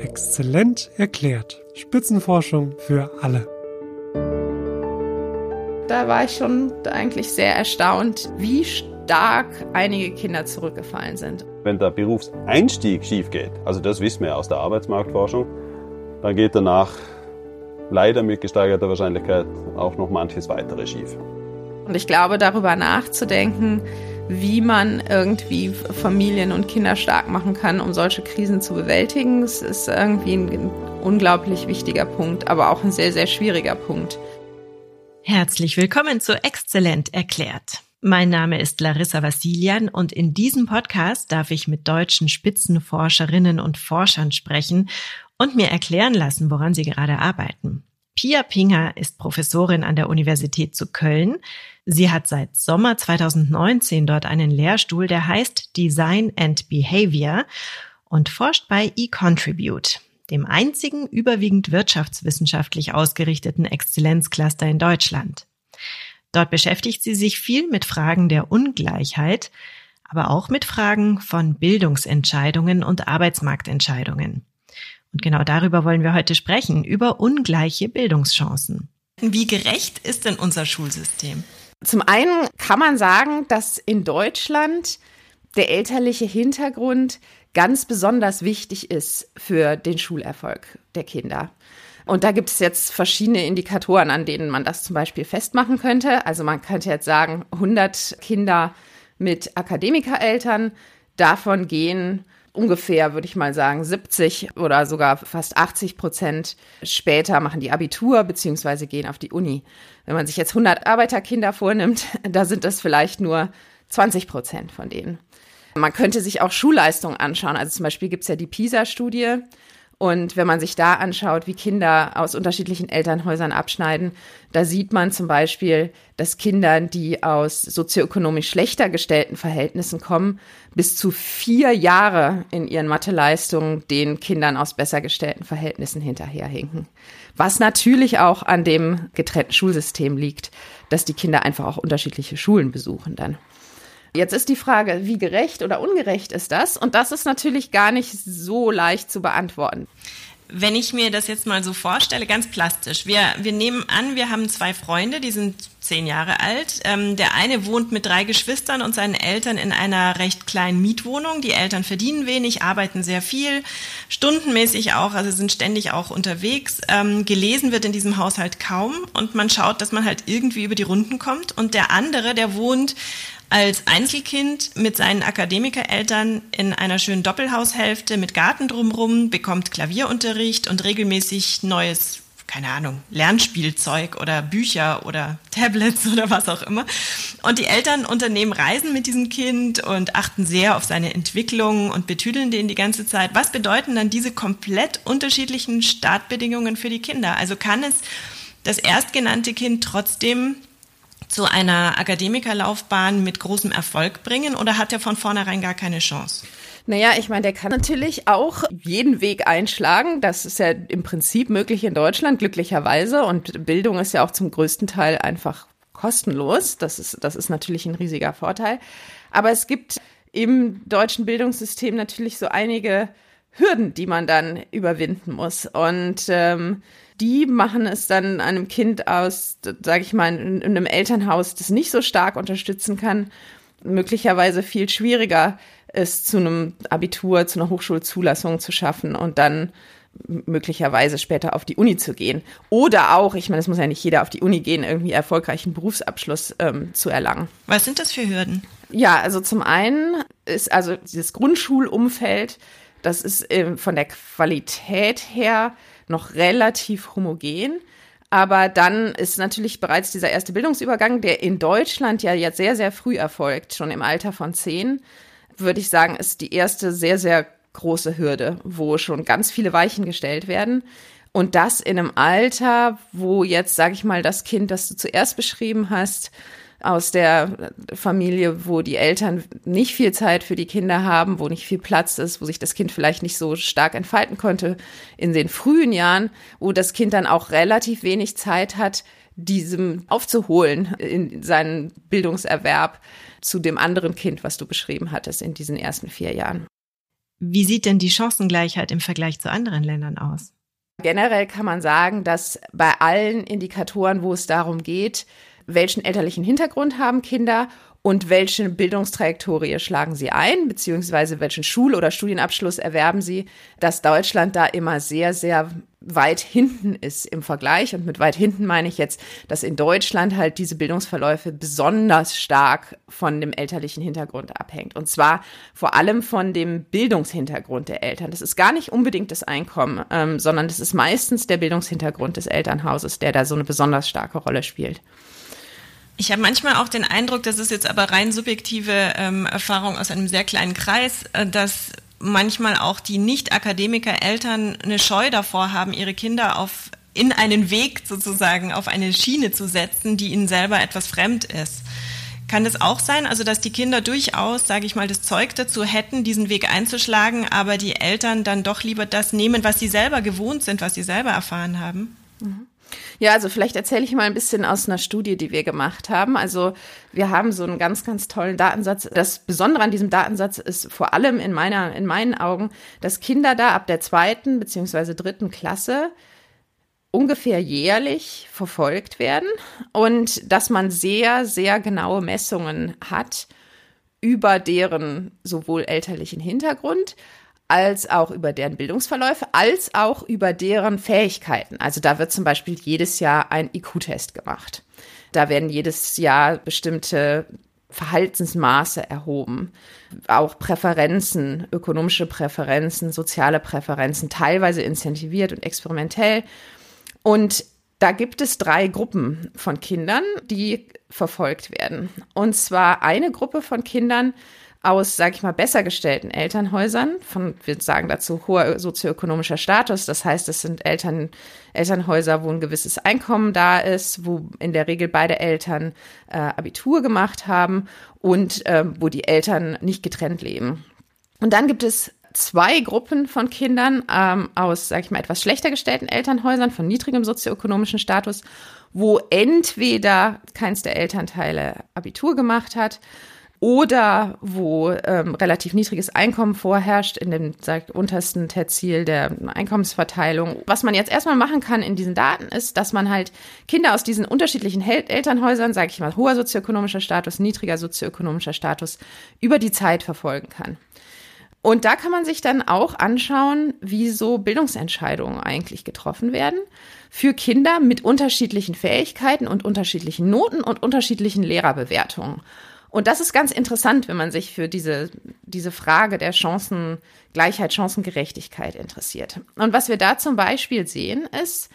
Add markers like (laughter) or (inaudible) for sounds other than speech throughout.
Exzellent erklärt. Spitzenforschung für alle. Da war ich schon eigentlich sehr erstaunt, wie stark einige Kinder zurückgefallen sind. Wenn der Berufseinstieg schief geht, also das wissen wir aus der Arbeitsmarktforschung, dann geht danach leider mit gesteigerter Wahrscheinlichkeit auch noch manches weitere schief. Und ich glaube, darüber nachzudenken, wie man irgendwie Familien und Kinder stark machen kann, um solche Krisen zu bewältigen, das ist irgendwie ein unglaublich wichtiger Punkt, aber auch ein sehr, sehr schwieriger Punkt. Herzlich willkommen zu Exzellent erklärt. Mein Name ist Larissa Vassilian und in diesem Podcast darf ich mit deutschen Spitzenforscherinnen und Forschern sprechen und mir erklären lassen, woran sie gerade arbeiten. Pia Pinger ist Professorin an der Universität zu Köln. Sie hat seit Sommer 2019 dort einen Lehrstuhl, der heißt Design and Behavior und forscht bei eContribute, dem einzigen überwiegend wirtschaftswissenschaftlich ausgerichteten Exzellenzcluster in Deutschland. Dort beschäftigt sie sich viel mit Fragen der Ungleichheit, aber auch mit Fragen von Bildungsentscheidungen und Arbeitsmarktentscheidungen. Und genau darüber wollen wir heute sprechen, über ungleiche Bildungschancen. Wie gerecht ist denn unser Schulsystem? Zum einen kann man sagen, dass in Deutschland der elterliche Hintergrund ganz besonders wichtig ist für den Schulerfolg der Kinder. Und da gibt es jetzt verschiedene Indikatoren, an denen man das zum Beispiel festmachen könnte. Also man könnte jetzt sagen, 100 Kinder mit Akademikereltern, davon gehen ungefähr, würde ich mal sagen, 70 oder sogar fast 80 Prozent später machen die Abitur beziehungsweise gehen auf die Uni. Wenn man sich jetzt 100 Arbeiterkinder vornimmt, (laughs) da sind das vielleicht nur 20 Prozent von denen. Man könnte sich auch Schulleistungen anschauen. Also zum Beispiel gibt es ja die PISA-Studie. Und wenn man sich da anschaut, wie Kinder aus unterschiedlichen Elternhäusern abschneiden, da sieht man zum Beispiel, dass Kinder, die aus sozioökonomisch schlechter gestellten Verhältnissen kommen, bis zu vier Jahre in ihren Matheleistungen den Kindern aus besser gestellten Verhältnissen hinterherhinken. Was natürlich auch an dem getrennten Schulsystem liegt, dass die Kinder einfach auch unterschiedliche Schulen besuchen dann. Jetzt ist die Frage, wie gerecht oder ungerecht ist das? Und das ist natürlich gar nicht so leicht zu beantworten. Wenn ich mir das jetzt mal so vorstelle, ganz plastisch. Wir, wir nehmen an, wir haben zwei Freunde, die sind zehn Jahre alt. Ähm, der eine wohnt mit drei Geschwistern und seinen Eltern in einer recht kleinen Mietwohnung. Die Eltern verdienen wenig, arbeiten sehr viel, stundenmäßig auch, also sind ständig auch unterwegs. Ähm, gelesen wird in diesem Haushalt kaum und man schaut, dass man halt irgendwie über die Runden kommt. Und der andere, der wohnt als Einzelkind mit seinen Akademikereltern in einer schönen Doppelhaushälfte mit Garten drumrum, bekommt Klavierunterricht und regelmäßig neues, keine Ahnung, Lernspielzeug oder Bücher oder Tablets oder was auch immer. Und die Eltern unternehmen Reisen mit diesem Kind und achten sehr auf seine Entwicklung und betüdeln den die ganze Zeit. Was bedeuten dann diese komplett unterschiedlichen Startbedingungen für die Kinder? Also kann es das erstgenannte Kind trotzdem zu einer Akademikerlaufbahn mit großem Erfolg bringen oder hat er von vornherein gar keine Chance? Naja, ich meine, der kann natürlich auch jeden Weg einschlagen. Das ist ja im Prinzip möglich in Deutschland, glücklicherweise. Und Bildung ist ja auch zum größten Teil einfach kostenlos. Das ist, das ist natürlich ein riesiger Vorteil. Aber es gibt im deutschen Bildungssystem natürlich so einige Hürden, die man dann überwinden muss. Und ähm, die machen es dann einem Kind aus, sage ich mal, in, in einem Elternhaus, das nicht so stark unterstützen kann, möglicherweise viel schwieriger ist, zu einem Abitur, zu einer Hochschulzulassung zu schaffen und dann möglicherweise später auf die Uni zu gehen. Oder auch, ich meine, es muss ja nicht jeder auf die Uni gehen, irgendwie erfolgreichen Berufsabschluss ähm, zu erlangen. Was sind das für Hürden? Ja, also zum einen ist also dieses Grundschulumfeld, das ist äh, von der Qualität her noch relativ homogen. Aber dann ist natürlich bereits dieser erste Bildungsübergang, der in Deutschland ja jetzt sehr, sehr früh erfolgt, schon im Alter von zehn, würde ich sagen, ist die erste sehr, sehr große Hürde, wo schon ganz viele Weichen gestellt werden. Und das in einem Alter, wo jetzt, sage ich mal, das Kind, das du zuerst beschrieben hast, aus der Familie, wo die Eltern nicht viel Zeit für die Kinder haben, wo nicht viel Platz ist, wo sich das Kind vielleicht nicht so stark entfalten konnte in den frühen Jahren, wo das Kind dann auch relativ wenig Zeit hat, diesem aufzuholen in seinen Bildungserwerb zu dem anderen Kind, was du beschrieben hattest in diesen ersten vier Jahren. Wie sieht denn die Chancengleichheit im Vergleich zu anderen Ländern aus? Generell kann man sagen, dass bei allen Indikatoren, wo es darum geht, welchen elterlichen Hintergrund haben Kinder und welche Bildungstrajektorie schlagen sie ein, beziehungsweise welchen Schul- oder Studienabschluss erwerben sie, dass Deutschland da immer sehr, sehr weit hinten ist im Vergleich. Und mit weit hinten meine ich jetzt, dass in Deutschland halt diese Bildungsverläufe besonders stark von dem elterlichen Hintergrund abhängt. Und zwar vor allem von dem Bildungshintergrund der Eltern. Das ist gar nicht unbedingt das Einkommen, ähm, sondern das ist meistens der Bildungshintergrund des Elternhauses, der da so eine besonders starke Rolle spielt. Ich habe manchmal auch den Eindruck, das ist jetzt aber rein subjektive ähm, Erfahrung aus einem sehr kleinen Kreis, äh, dass manchmal auch die Nicht-Akademiker-Eltern eine Scheu davor haben, ihre Kinder auf in einen Weg sozusagen, auf eine Schiene zu setzen, die ihnen selber etwas fremd ist. Kann das auch sein, also dass die Kinder durchaus, sage ich mal, das Zeug dazu hätten, diesen Weg einzuschlagen, aber die Eltern dann doch lieber das nehmen, was sie selber gewohnt sind, was sie selber erfahren haben? Ja, also vielleicht erzähle ich mal ein bisschen aus einer Studie, die wir gemacht haben. Also wir haben so einen ganz, ganz tollen Datensatz. Das Besondere an diesem Datensatz ist vor allem in meiner, in meinen Augen, dass Kinder da ab der zweiten beziehungsweise dritten Klasse ungefähr jährlich verfolgt werden und dass man sehr, sehr genaue Messungen hat über deren sowohl elterlichen Hintergrund als auch über deren Bildungsverläufe, als auch über deren Fähigkeiten. Also da wird zum Beispiel jedes Jahr ein IQ-Test gemacht. Da werden jedes Jahr bestimmte Verhaltensmaße erhoben, auch Präferenzen, ökonomische Präferenzen, soziale Präferenzen, teilweise incentiviert und experimentell. Und da gibt es drei Gruppen von Kindern, die verfolgt werden. Und zwar eine Gruppe von Kindern, aus, sage ich mal, besser gestellten Elternhäusern, von, wir sagen dazu hoher sozioökonomischer Status. Das heißt, es sind Eltern, Elternhäuser, wo ein gewisses Einkommen da ist, wo in der Regel beide Eltern äh, Abitur gemacht haben und äh, wo die Eltern nicht getrennt leben. Und dann gibt es zwei Gruppen von Kindern ähm, aus, sage ich mal, etwas schlechter gestellten Elternhäusern von niedrigem sozioökonomischen Status, wo entweder keins der Elternteile Abitur gemacht hat oder wo ähm, relativ niedriges Einkommen vorherrscht in dem sagt, untersten Terzil der Einkommensverteilung. Was man jetzt erstmal machen kann in diesen Daten ist, dass man halt Kinder aus diesen unterschiedlichen Hel Elternhäusern, sage ich mal, hoher sozioökonomischer Status, niedriger sozioökonomischer Status, über die Zeit verfolgen kann. Und da kann man sich dann auch anschauen, wie so Bildungsentscheidungen eigentlich getroffen werden für Kinder mit unterschiedlichen Fähigkeiten und unterschiedlichen Noten und unterschiedlichen Lehrerbewertungen. Und das ist ganz interessant, wenn man sich für diese, diese Frage der Chancengleichheit, Chancengerechtigkeit interessiert. Und was wir da zum Beispiel sehen, ist,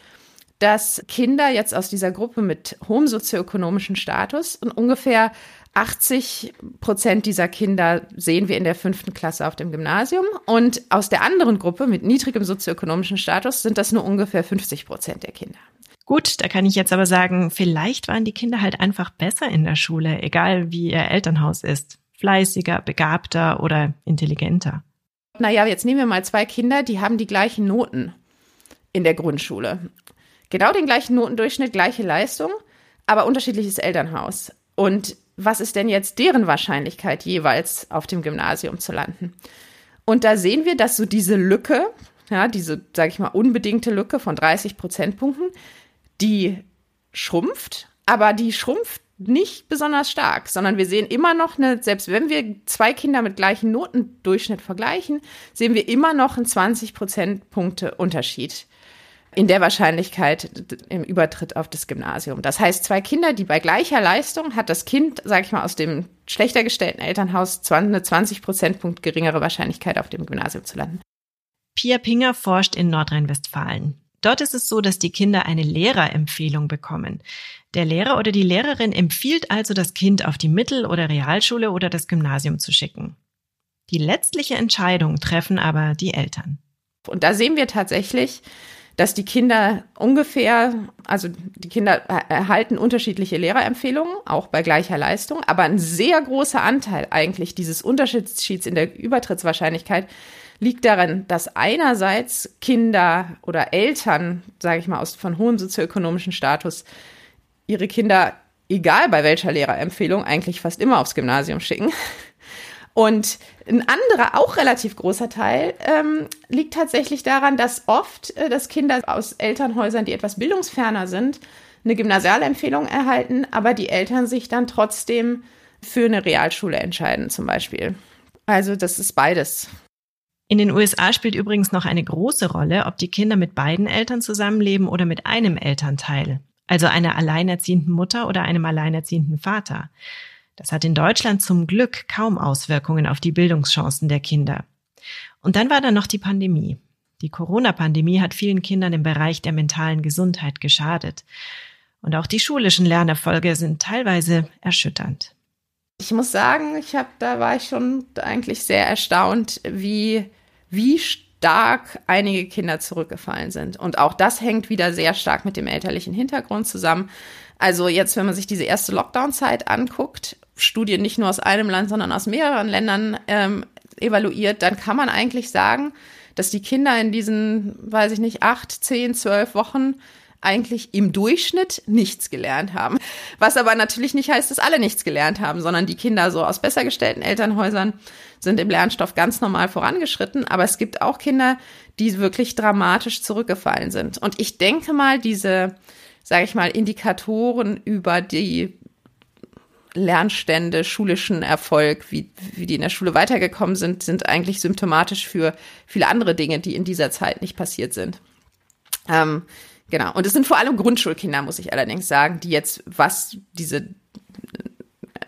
dass Kinder jetzt aus dieser Gruppe mit hohem sozioökonomischen Status und ungefähr 80 Prozent dieser Kinder sehen wir in der fünften Klasse auf dem Gymnasium. Und aus der anderen Gruppe mit niedrigem sozioökonomischen Status sind das nur ungefähr 50 Prozent der Kinder. Gut, da kann ich jetzt aber sagen, vielleicht waren die Kinder halt einfach besser in der Schule, egal wie ihr Elternhaus ist. Fleißiger, begabter oder intelligenter. Naja, jetzt nehmen wir mal zwei Kinder, die haben die gleichen Noten in der Grundschule. Genau den gleichen Notendurchschnitt, gleiche Leistung, aber unterschiedliches Elternhaus. Und was ist denn jetzt deren Wahrscheinlichkeit, jeweils auf dem Gymnasium zu landen? Und da sehen wir, dass so diese Lücke, ja, diese, sage ich mal, unbedingte Lücke von 30 Prozentpunkten, die schrumpft, aber die schrumpft nicht besonders stark, sondern wir sehen immer noch eine, selbst wenn wir zwei Kinder mit gleichem Notendurchschnitt vergleichen, sehen wir immer noch einen 20 Prozentpunkte Unterschied in der Wahrscheinlichkeit im Übertritt auf das Gymnasium. Das heißt, zwei Kinder, die bei gleicher Leistung hat das Kind, sage ich mal, aus dem schlechter gestellten Elternhaus eine 20 Prozentpunkt geringere Wahrscheinlichkeit auf dem Gymnasium zu landen. Pia Pinger forscht in Nordrhein-Westfalen. Dort ist es so, dass die Kinder eine Lehrerempfehlung bekommen. Der Lehrer oder die Lehrerin empfiehlt also, das Kind auf die Mittel- oder Realschule oder das Gymnasium zu schicken. Die letztliche Entscheidung treffen aber die Eltern. Und da sehen wir tatsächlich, dass die Kinder ungefähr, also die Kinder erhalten unterschiedliche Lehrerempfehlungen, auch bei gleicher Leistung, aber ein sehr großer Anteil eigentlich dieses Unterschieds in der Übertrittswahrscheinlichkeit liegt darin, dass einerseits Kinder oder Eltern, sage ich mal, aus von hohem sozioökonomischen Status ihre Kinder, egal bei welcher Lehrerempfehlung, eigentlich fast immer aufs Gymnasium schicken. Und ein anderer, auch relativ großer Teil ähm, liegt tatsächlich daran, dass oft, äh, dass Kinder aus Elternhäusern, die etwas bildungsferner sind, eine Gymnasialempfehlung erhalten, aber die Eltern sich dann trotzdem für eine Realschule entscheiden, zum Beispiel. Also das ist beides. In den USA spielt übrigens noch eine große Rolle, ob die Kinder mit beiden Eltern zusammenleben oder mit einem Elternteil, also einer alleinerziehenden Mutter oder einem alleinerziehenden Vater. Das hat in Deutschland zum Glück kaum Auswirkungen auf die Bildungschancen der Kinder. Und dann war da noch die Pandemie. Die Corona-Pandemie hat vielen Kindern im Bereich der mentalen Gesundheit geschadet. Und auch die schulischen Lernerfolge sind teilweise erschütternd. Ich muss sagen, ich habe, da war ich schon eigentlich sehr erstaunt, wie, wie stark einige Kinder zurückgefallen sind. Und auch das hängt wieder sehr stark mit dem elterlichen Hintergrund zusammen. Also jetzt, wenn man sich diese erste Lockdown-Zeit anguckt, Studien nicht nur aus einem Land, sondern aus mehreren Ländern ähm, evaluiert, dann kann man eigentlich sagen, dass die Kinder in diesen, weiß ich nicht, acht, zehn, zwölf Wochen eigentlich im Durchschnitt nichts gelernt haben. Was aber natürlich nicht heißt, dass alle nichts gelernt haben, sondern die Kinder so aus besser gestellten Elternhäusern sind im Lernstoff ganz normal vorangeschritten. Aber es gibt auch Kinder, die wirklich dramatisch zurückgefallen sind. Und ich denke mal, diese, sage ich mal, Indikatoren über die Lernstände, schulischen Erfolg, wie, wie die in der Schule weitergekommen sind, sind eigentlich symptomatisch für viele andere Dinge, die in dieser Zeit nicht passiert sind. Ähm, genau. Und es sind vor allem Grundschulkinder, muss ich allerdings sagen, die jetzt, was diese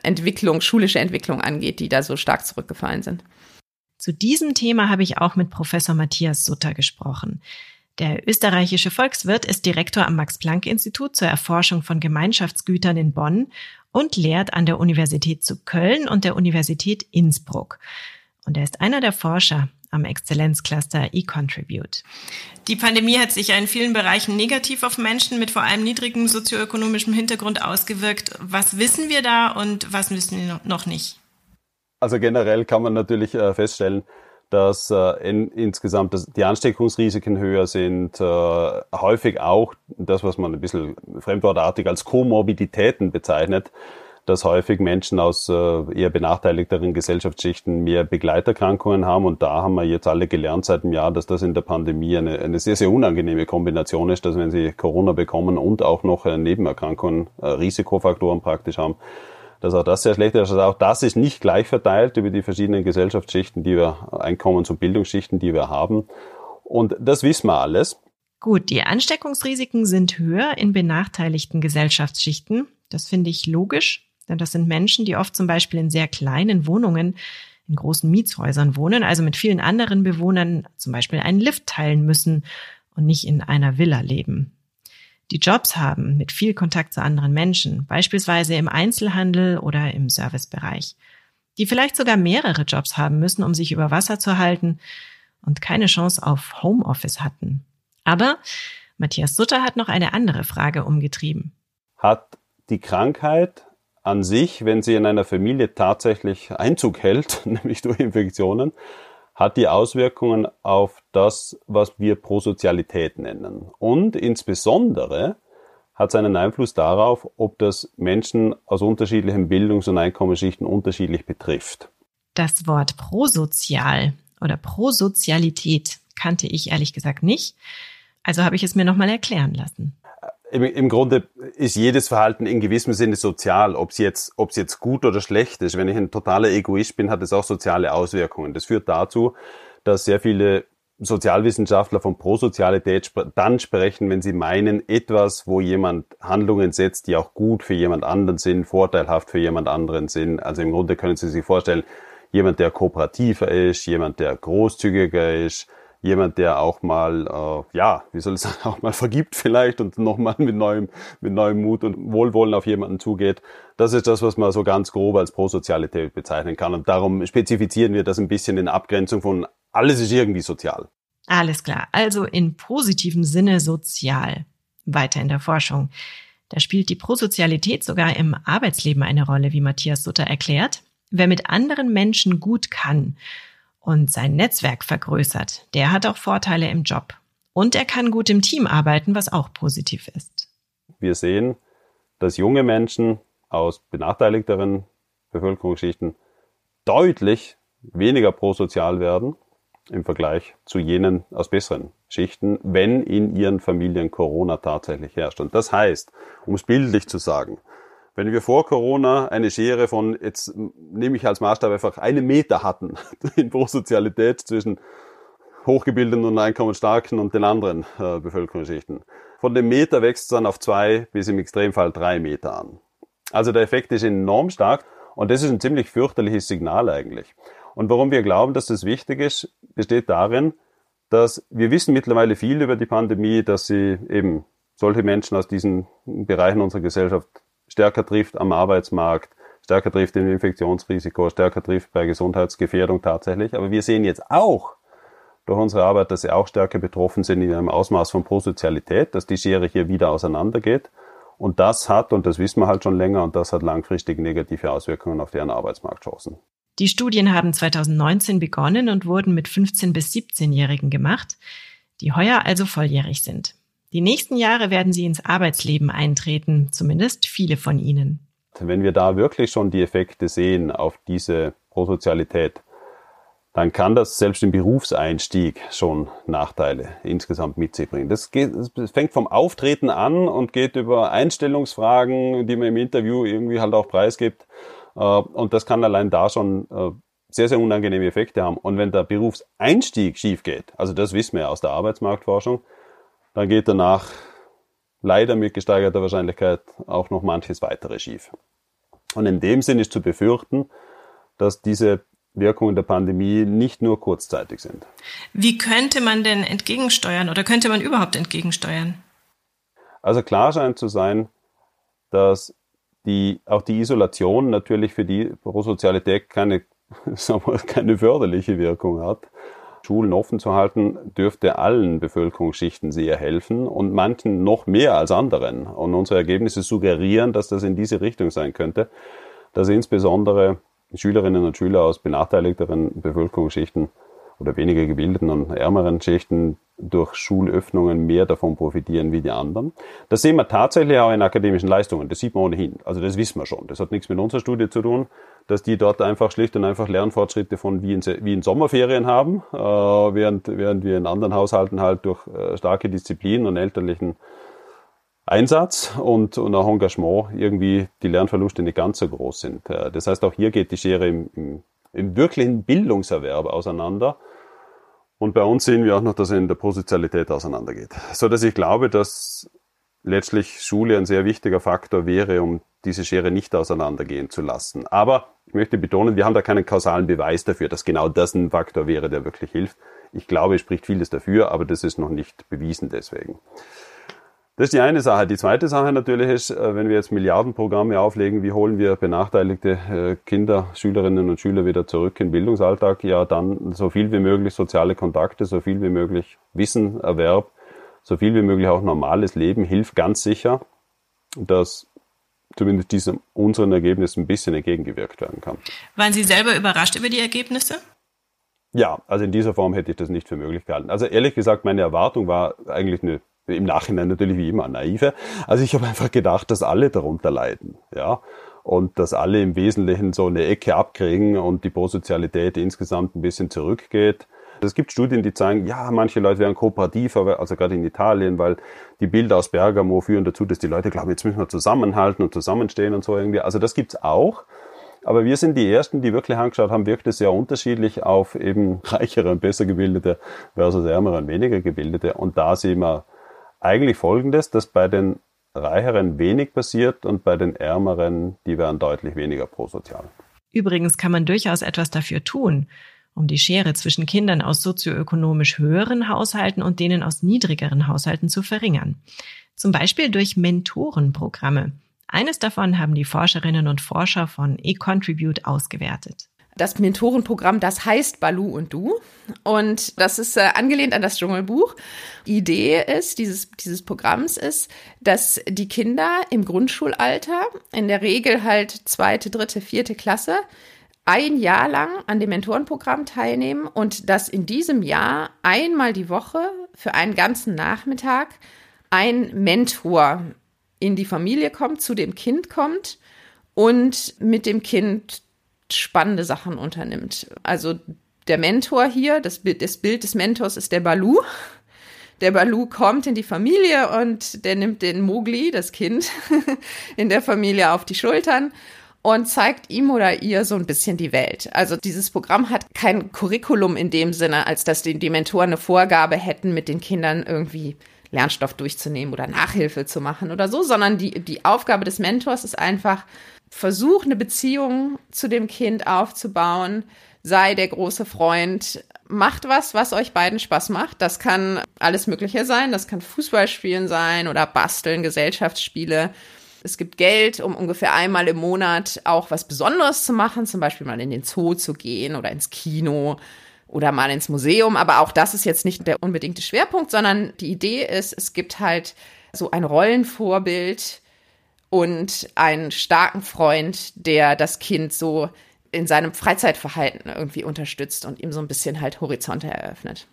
Entwicklung, schulische Entwicklung angeht, die da so stark zurückgefallen sind. Zu diesem Thema habe ich auch mit Professor Matthias Sutter gesprochen. Der österreichische Volkswirt ist Direktor am Max-Planck-Institut zur Erforschung von Gemeinschaftsgütern in Bonn und lehrt an der Universität zu Köln und der Universität Innsbruck. Und er ist einer der Forscher am Exzellenzcluster eContribute. Die Pandemie hat sich ja in vielen Bereichen negativ auf Menschen mit vor allem niedrigem sozioökonomischem Hintergrund ausgewirkt. Was wissen wir da und was wissen wir noch nicht? Also generell kann man natürlich äh, feststellen, dass äh, in, insgesamt das, die Ansteckungsrisiken höher sind, äh, häufig auch das, was man ein bisschen fremdwortartig als Komorbiditäten bezeichnet, dass häufig Menschen aus äh, eher benachteiligteren Gesellschaftsschichten mehr Begleiterkrankungen haben. Und da haben wir jetzt alle gelernt seit einem Jahr, dass das in der Pandemie eine, eine sehr, sehr unangenehme Kombination ist, dass wenn sie Corona bekommen und auch noch äh, Nebenerkrankungen, äh, Risikofaktoren praktisch haben, dass auch das sehr schlecht ist. Also auch das ist nicht gleich verteilt über die verschiedenen Gesellschaftsschichten, die wir, Einkommens- und Bildungsschichten, die wir haben. Und das wissen wir alles. Gut, die Ansteckungsrisiken sind höher in benachteiligten Gesellschaftsschichten. Das finde ich logisch, denn das sind Menschen, die oft zum Beispiel in sehr kleinen Wohnungen in großen Mietshäusern wohnen, also mit vielen anderen Bewohnern zum Beispiel einen Lift teilen müssen und nicht in einer Villa leben die Jobs haben mit viel Kontakt zu anderen Menschen, beispielsweise im Einzelhandel oder im Servicebereich, die vielleicht sogar mehrere Jobs haben müssen, um sich über Wasser zu halten und keine Chance auf Homeoffice hatten. Aber Matthias Sutter hat noch eine andere Frage umgetrieben. Hat die Krankheit an sich, wenn sie in einer Familie tatsächlich Einzug hält, (laughs) nämlich durch Infektionen, hat die Auswirkungen auf das, was wir Prosozialität nennen. Und insbesondere hat es einen Einfluss darauf, ob das Menschen aus unterschiedlichen Bildungs- und Einkommensschichten unterschiedlich betrifft. Das Wort prosozial oder Prosozialität kannte ich ehrlich gesagt nicht. Also habe ich es mir nochmal erklären lassen im, im Grunde ist jedes Verhalten in gewissem Sinne sozial, ob es jetzt, ob's jetzt gut oder schlecht ist. Wenn ich ein totaler Egoist bin, hat es auch soziale Auswirkungen. Das führt dazu, dass sehr viele Sozialwissenschaftler von Prosozialität dann sprechen, wenn sie meinen, etwas, wo jemand Handlungen setzt, die auch gut für jemand anderen sind, vorteilhaft für jemand anderen sind. Also im Grunde können Sie sich vorstellen, jemand, der kooperativer ist, jemand, der großzügiger ist, jemand, der auch mal, äh, ja, wie soll ich sagen, (laughs) auch mal vergibt vielleicht und nochmal mit neuem, mit neuem Mut und Wohlwollen auf jemanden zugeht. Das ist das, was man so ganz grob als Prosozialität bezeichnen kann. Und darum spezifizieren wir das ein bisschen in Abgrenzung von alles ist irgendwie sozial. Alles klar. Also in positivem Sinne sozial. Weiter in der Forschung. Da spielt die Prosozialität sogar im Arbeitsleben eine Rolle, wie Matthias Sutter erklärt. Wer mit anderen Menschen gut kann und sein Netzwerk vergrößert, der hat auch Vorteile im Job. Und er kann gut im Team arbeiten, was auch positiv ist. Wir sehen, dass junge Menschen aus benachteiligteren Bevölkerungsschichten deutlich weniger prosozial werden im Vergleich zu jenen aus besseren Schichten, wenn in ihren Familien Corona tatsächlich herrscht. Und das heißt, um es bildlich zu sagen, wenn wir vor Corona eine Schere von, jetzt nehme ich als Maßstab einfach einen Meter hatten (laughs) in Prosozialität zwischen Hochgebildeten und Einkommensstarken und den anderen äh, Bevölkerungsschichten. Von dem Meter wächst es dann auf zwei bis im Extremfall drei Meter an. Also der Effekt ist enorm stark und das ist ein ziemlich fürchterliches Signal eigentlich. Und warum wir glauben, dass das wichtig ist, besteht darin, dass wir wissen mittlerweile viel über die Pandemie, dass sie eben solche Menschen aus diesen Bereichen unserer Gesellschaft stärker trifft am Arbeitsmarkt, stärker trifft im Infektionsrisiko, stärker trifft bei Gesundheitsgefährdung tatsächlich. Aber wir sehen jetzt auch durch unsere Arbeit, dass sie auch stärker betroffen sind in einem Ausmaß von Prosozialität, dass die Schere hier wieder auseinandergeht. Und das hat, und das wissen wir halt schon länger, und das hat langfristig negative Auswirkungen auf deren Arbeitsmarktchancen. Die Studien haben 2019 begonnen und wurden mit 15 bis 17-Jährigen gemacht, die heuer also volljährig sind. Die nächsten Jahre werden sie ins Arbeitsleben eintreten, zumindest viele von ihnen. Wenn wir da wirklich schon die Effekte sehen auf diese Prosozialität, dann kann das selbst im Berufseinstieg schon Nachteile insgesamt mit sich bringen. Das, geht, das fängt vom Auftreten an und geht über Einstellungsfragen, die man im Interview irgendwie halt auch preisgibt. Äh, und das kann allein da schon äh, sehr, sehr unangenehme Effekte haben. Und wenn der Berufseinstieg schief geht, also das wissen wir ja aus der Arbeitsmarktforschung, dann geht danach leider mit gesteigerter Wahrscheinlichkeit auch noch manches weitere schief. Und in dem Sinn ist zu befürchten, dass diese Wirkungen der Pandemie nicht nur kurzzeitig sind. Wie könnte man denn entgegensteuern oder könnte man überhaupt entgegensteuern? Also klar scheint zu sein, dass die, auch die Isolation natürlich für die Prosozialität keine, (laughs) sagen wir, keine förderliche Wirkung hat. Schulen offen zu halten, dürfte allen Bevölkerungsschichten sehr helfen und manchen noch mehr als anderen. Und unsere Ergebnisse suggerieren, dass das in diese Richtung sein könnte, dass insbesondere Schülerinnen und Schüler aus benachteiligteren Bevölkerungsschichten oder weniger gebildeten und ärmeren Schichten durch Schulöffnungen mehr davon profitieren wie die anderen. Das sehen wir tatsächlich auch in akademischen Leistungen. Das sieht man ohnehin. Also das wissen wir schon. Das hat nichts mit unserer Studie zu tun, dass die dort einfach schlicht und einfach Lernfortschritte von wie in, wie in Sommerferien haben, äh, während, während wir in anderen Haushalten halt durch äh, starke Disziplin und elterlichen Einsatz und, und auch Engagement irgendwie die Lernverluste nicht ganz so groß sind. Äh, das heißt, auch hier geht die Schere im, im, im wirklichen Bildungserwerb auseinander. Und bei uns sehen wir auch noch, dass er in der Positionalität auseinandergeht. So dass ich glaube, dass letztlich Schule ein sehr wichtiger Faktor wäre, um diese Schere nicht auseinandergehen zu lassen. Aber ich möchte betonen, wir haben da keinen kausalen Beweis dafür, dass genau das ein Faktor wäre, der wirklich hilft. Ich glaube, es spricht vieles dafür, aber das ist noch nicht bewiesen deswegen. Das ist die eine Sache. Die zweite Sache natürlich ist, äh, wenn wir jetzt Milliardenprogramme auflegen, wie holen wir benachteiligte äh, Kinder, Schülerinnen und Schüler wieder zurück in den Bildungsalltag? Ja, dann so viel wie möglich soziale Kontakte, so viel wie möglich Wissenerwerb, so viel wie möglich auch normales Leben hilft ganz sicher, dass zumindest diesem unseren Ergebnissen ein bisschen entgegengewirkt werden kann. Waren Sie selber überrascht über die Ergebnisse? Ja, also in dieser Form hätte ich das nicht für möglich gehalten. Also ehrlich gesagt, meine Erwartung war eigentlich eine im Nachhinein natürlich wie immer naive. Also ich habe einfach gedacht, dass alle darunter leiden, ja. Und dass alle im Wesentlichen so eine Ecke abkriegen und die Prosozialität insgesamt ein bisschen zurückgeht. Es gibt Studien, die zeigen, ja, manche Leute wären kooperativer, also gerade in Italien, weil die Bilder aus Bergamo führen dazu, dass die Leute glauben, jetzt müssen wir zusammenhalten und zusammenstehen und so irgendwie. Also das gibt's auch. Aber wir sind die Ersten, die wirklich angeschaut haben, wirkt es sehr unterschiedlich auf eben (laughs) reichere und besser gebildete versus ärmere und weniger gebildete. Und da sehen wir eigentlich folgendes, dass bei den Reicheren wenig passiert und bei den Ärmeren, die werden deutlich weniger prosozial. Übrigens kann man durchaus etwas dafür tun, um die Schere zwischen Kindern aus sozioökonomisch höheren Haushalten und denen aus niedrigeren Haushalten zu verringern. Zum Beispiel durch Mentorenprogramme. Eines davon haben die Forscherinnen und Forscher von eContribute ausgewertet das Mentorenprogramm, das heißt Balu und Du. Und das ist äh, angelehnt an das Dschungelbuch. Die Idee ist, dieses, dieses Programms ist, dass die Kinder im Grundschulalter, in der Regel halt zweite, dritte, vierte Klasse, ein Jahr lang an dem Mentorenprogramm teilnehmen und dass in diesem Jahr einmal die Woche für einen ganzen Nachmittag ein Mentor in die Familie kommt, zu dem Kind kommt und mit dem Kind spannende Sachen unternimmt. Also der Mentor hier, das Bild, das Bild des Mentors ist der Balu. Der Balu kommt in die Familie und der nimmt den Mogli, das Kind, (laughs) in der Familie auf die Schultern und zeigt ihm oder ihr so ein bisschen die Welt. Also dieses Programm hat kein Curriculum in dem Sinne, als dass die, die Mentoren eine Vorgabe hätten, mit den Kindern irgendwie Lernstoff durchzunehmen oder Nachhilfe zu machen oder so, sondern die, die Aufgabe des Mentors ist einfach, versuch eine Beziehung zu dem Kind aufzubauen, sei der große Freund, macht was, was euch beiden Spaß macht. Das kann alles Mögliche sein. Das kann Fußballspielen sein oder basteln, Gesellschaftsspiele. Es gibt Geld, um ungefähr einmal im Monat auch was Besonderes zu machen, zum Beispiel mal in den Zoo zu gehen oder ins Kino oder mal ins Museum. Aber auch das ist jetzt nicht der unbedingte Schwerpunkt, sondern die Idee ist, es gibt halt so ein Rollenvorbild und einen starken Freund, der das Kind so in seinem Freizeitverhalten irgendwie unterstützt und ihm so ein bisschen halt Horizonte eröffnet.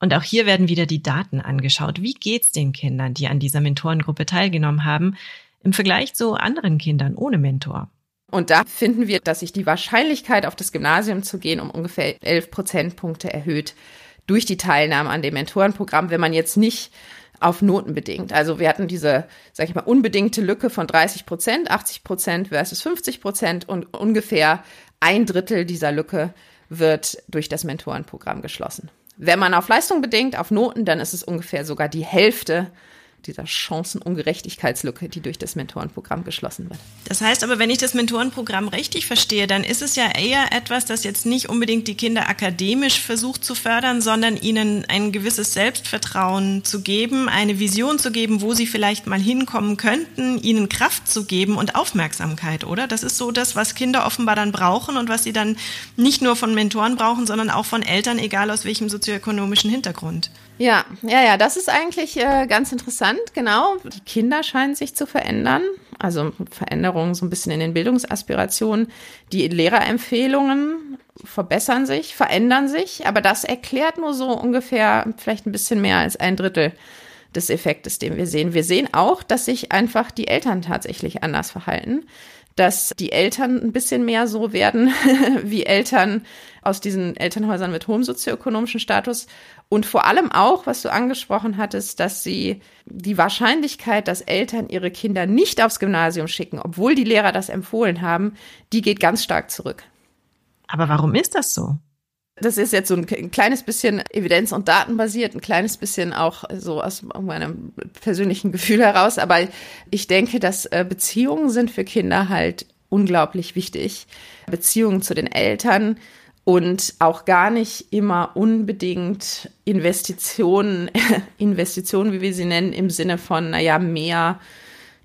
Und auch hier werden wieder die Daten angeschaut. Wie geht's den Kindern, die an dieser Mentorengruppe teilgenommen haben, im Vergleich zu anderen Kindern ohne Mentor? Und da finden wir, dass sich die Wahrscheinlichkeit, auf das Gymnasium zu gehen, um ungefähr elf Prozentpunkte erhöht durch die Teilnahme an dem Mentorenprogramm, wenn man jetzt nicht auf Noten bedingt. Also wir hatten diese, sag ich mal, unbedingte Lücke von 30 Prozent, 80 Prozent versus 50 Prozent und ungefähr ein Drittel dieser Lücke wird durch das Mentorenprogramm geschlossen. Wenn man auf Leistung bedingt, auf Noten, dann ist es ungefähr sogar die Hälfte dieser Chancenungerechtigkeitslücke, die durch das Mentorenprogramm geschlossen wird. Das heißt aber, wenn ich das Mentorenprogramm richtig verstehe, dann ist es ja eher etwas, das jetzt nicht unbedingt die Kinder akademisch versucht zu fördern, sondern ihnen ein gewisses Selbstvertrauen zu geben, eine Vision zu geben, wo sie vielleicht mal hinkommen könnten, ihnen Kraft zu geben und Aufmerksamkeit, oder? Das ist so das, was Kinder offenbar dann brauchen und was sie dann nicht nur von Mentoren brauchen, sondern auch von Eltern, egal aus welchem sozioökonomischen Hintergrund. Ja, ja, ja, das ist eigentlich äh, ganz interessant, genau. Die Kinder scheinen sich zu verändern. Also Veränderungen so ein bisschen in den Bildungsaspirationen. Die Lehrerempfehlungen verbessern sich, verändern sich, aber das erklärt nur so ungefähr vielleicht ein bisschen mehr als ein Drittel des Effektes, den wir sehen. Wir sehen auch, dass sich einfach die Eltern tatsächlich anders verhalten dass die Eltern ein bisschen mehr so werden (laughs) wie Eltern aus diesen Elternhäusern mit hohem sozioökonomischen Status. Und vor allem auch, was du angesprochen hattest, dass sie die Wahrscheinlichkeit, dass Eltern ihre Kinder nicht aufs Gymnasium schicken, obwohl die Lehrer das empfohlen haben, die geht ganz stark zurück. Aber warum ist das so? Das ist jetzt so ein, kleines bisschen evidenz- und datenbasiert, ein kleines bisschen auch so aus meinem persönlichen Gefühl heraus. Aber ich denke, dass äh, Beziehungen sind für Kinder halt unglaublich wichtig. Beziehungen zu den Eltern und auch gar nicht immer unbedingt Investitionen, (laughs) Investitionen, wie wir sie nennen, im Sinne von, naja, mehr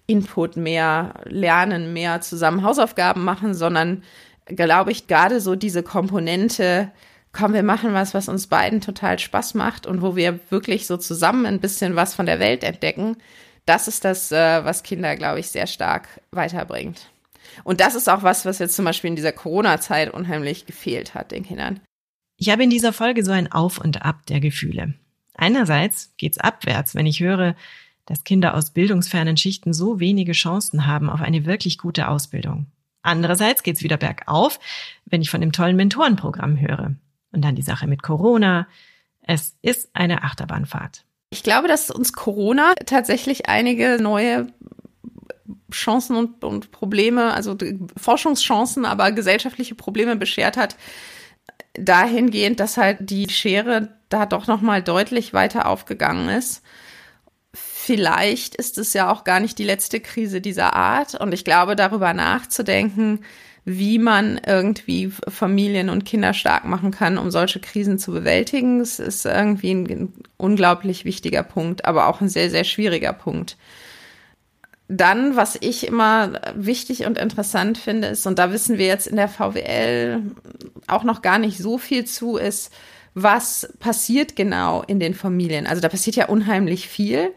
Input, mehr Lernen, mehr zusammen Hausaufgaben machen, sondern glaube ich, gerade so diese Komponente, komm, wir machen was, was uns beiden total Spaß macht und wo wir wirklich so zusammen ein bisschen was von der Welt entdecken. Das ist das, äh, was Kinder, glaube ich, sehr stark weiterbringt. Und das ist auch was, was jetzt zum Beispiel in dieser Corona-Zeit unheimlich gefehlt hat den Kindern. Ich habe in dieser Folge so ein Auf und Ab der Gefühle. Einerseits geht's abwärts, wenn ich höre, dass Kinder aus bildungsfernen Schichten so wenige Chancen haben auf eine wirklich gute Ausbildung. Andererseits geht's wieder bergauf, wenn ich von dem tollen Mentorenprogramm höre. Und dann die Sache mit Corona. Es ist eine Achterbahnfahrt. Ich glaube, dass uns Corona tatsächlich einige neue Chancen und, und Probleme, also Forschungschancen, aber gesellschaftliche Probleme beschert hat, dahingehend, dass halt die Schere da doch noch mal deutlich weiter aufgegangen ist. Vielleicht ist es ja auch gar nicht die letzte Krise dieser Art und ich glaube, darüber nachzudenken, wie man irgendwie Familien und Kinder stark machen kann, um solche Krisen zu bewältigen. Es ist irgendwie ein unglaublich wichtiger Punkt, aber auch ein sehr, sehr schwieriger Punkt. Dann, was ich immer wichtig und interessant finde, ist, und da wissen wir jetzt in der VWL auch noch gar nicht so viel zu, ist, was passiert genau in den Familien. Also da passiert ja unheimlich viel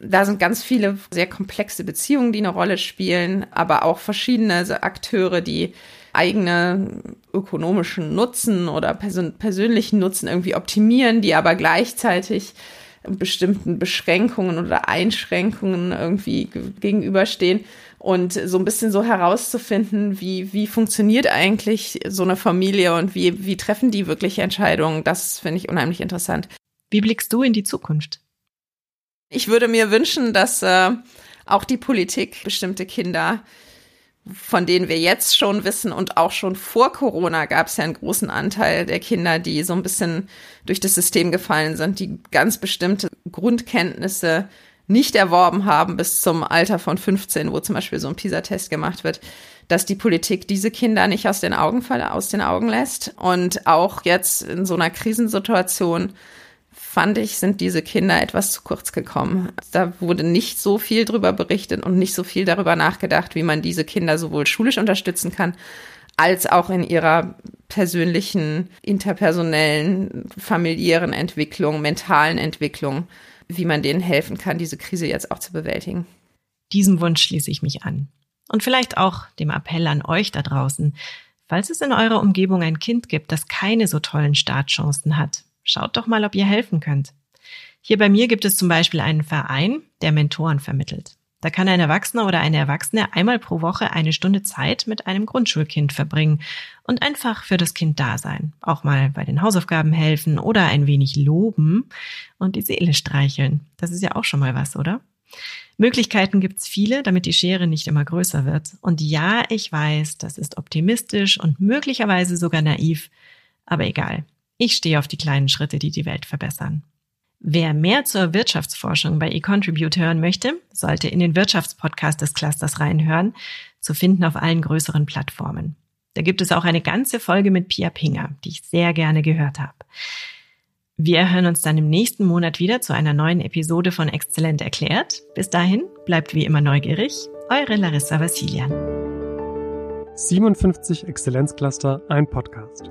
da sind ganz viele sehr komplexe Beziehungen, die eine Rolle spielen, aber auch verschiedene Akteure, die eigene ökonomischen Nutzen oder persön persönlichen Nutzen irgendwie optimieren, die aber gleichzeitig bestimmten Beschränkungen oder Einschränkungen irgendwie gegenüberstehen und so ein bisschen so herauszufinden, wie, wie funktioniert eigentlich so eine Familie und wie, wie treffen die wirklich Entscheidungen, das finde ich unheimlich interessant. Wie blickst du in die Zukunft? Ich würde mir wünschen, dass äh, auch die Politik bestimmte Kinder von denen wir jetzt schon wissen und auch schon vor Corona gab es ja einen großen Anteil der Kinder, die so ein bisschen durch das System gefallen sind, die ganz bestimmte Grundkenntnisse nicht erworben haben bis zum Alter von 15, wo zum Beispiel so ein PISA-Test gemacht wird, dass die Politik diese Kinder nicht aus den Augen, aus den Augen lässt und auch jetzt in so einer Krisensituation fand ich, sind diese Kinder etwas zu kurz gekommen. Da wurde nicht so viel drüber berichtet und nicht so viel darüber nachgedacht, wie man diese Kinder sowohl schulisch unterstützen kann, als auch in ihrer persönlichen, interpersonellen, familiären Entwicklung, mentalen Entwicklung, wie man denen helfen kann, diese Krise jetzt auch zu bewältigen. Diesem Wunsch schließe ich mich an. Und vielleicht auch dem Appell an euch da draußen. Falls es in eurer Umgebung ein Kind gibt, das keine so tollen Startchancen hat, Schaut doch mal, ob ihr helfen könnt. Hier bei mir gibt es zum Beispiel einen Verein, der Mentoren vermittelt. Da kann ein Erwachsener oder eine Erwachsene einmal pro Woche eine Stunde Zeit mit einem Grundschulkind verbringen und einfach für das Kind da sein. Auch mal bei den Hausaufgaben helfen oder ein wenig loben und die Seele streicheln. Das ist ja auch schon mal was, oder? Möglichkeiten gibt's viele, damit die Schere nicht immer größer wird. Und ja, ich weiß, das ist optimistisch und möglicherweise sogar naiv, aber egal. Ich stehe auf die kleinen Schritte, die die Welt verbessern. Wer mehr zur Wirtschaftsforschung bei eContribute hören möchte, sollte in den Wirtschaftspodcast des Clusters reinhören, zu finden auf allen größeren Plattformen. Da gibt es auch eine ganze Folge mit Pia Pinger, die ich sehr gerne gehört habe. Wir hören uns dann im nächsten Monat wieder zu einer neuen Episode von Exzellent erklärt. Bis dahin bleibt wie immer neugierig. Eure Larissa Vassilian. 57 Exzellenzcluster, ein Podcast.